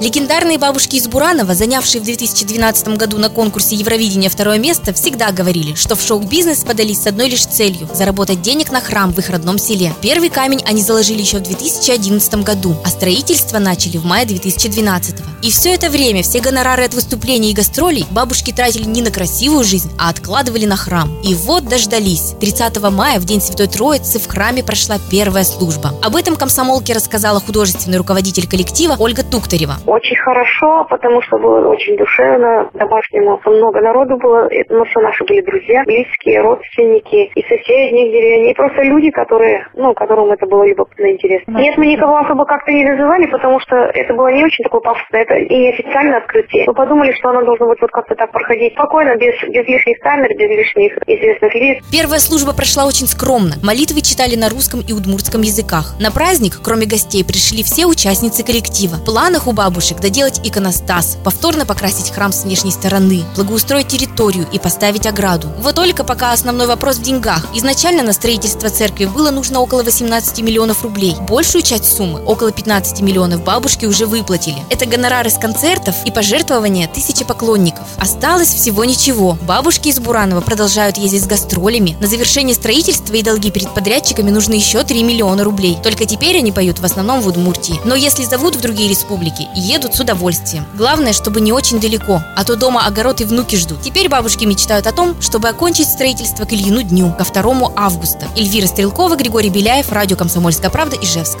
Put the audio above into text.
Легендарные бабушки из Буранова, занявшие в 2012 году на конкурсе Евровидения второе место, всегда говорили, что в шоу-бизнес подались с одной лишь целью – заработать денег на храм в их родном селе. Первый камень они заложили еще в 2011 году, а строительство начали в мае 2012. И все это время все гонорары от выступлений и гастролей бабушки тратили не на красивую жизнь, а откладывали на храм. И вот дождались. 30 мая, в День Святой Троицы, в храме прошла первая служба. Об этом комсомолке рассказала художественный руководитель коллектива Ольга Туктарева. Очень хорошо, потому что было очень душевно, домашнему много народу было, но все наши были друзья, близкие, родственники и соседних деревень, и просто люди, которые, ну, которым это было любопытно интересно. Нет, мы никого особо как-то не вызывали, потому что это было не очень такое пафосное, это и официальное открытие. Мы подумали, что оно должно быть вот как-то так проходить спокойно, без, без лишних камер, без лишних известных лиц. Первая служба прошла очень скромно. Молитвы читали на русском и удмуртском языках. На праздник, кроме гостей, пришли все участницы коллектива. В планах у бабушки бабушек доделать иконостас, повторно покрасить храм с внешней стороны, благоустроить территорию и поставить ограду. Вот только пока основной вопрос в деньгах. Изначально на строительство церкви было нужно около 18 миллионов рублей. Большую часть суммы, около 15 миллионов, бабушки уже выплатили. Это гонорары с концертов и пожертвования тысячи поклонников. Осталось всего ничего. Бабушки из Буранова продолжают ездить с гастролями. На завершение строительства и долги перед подрядчиками нужны еще 3 миллиона рублей. Только теперь они поют в основном в Удмуртии. Но если зовут в другие республики, едут с удовольствием. Главное, чтобы не очень далеко, а то дома огород и внуки ждут. Теперь бабушки мечтают о том, чтобы окончить строительство к Ильину дню, ко 2 августа. Эльвира Стрелкова, Григорий Беляев, радио «Комсомольская правда» Ижевск.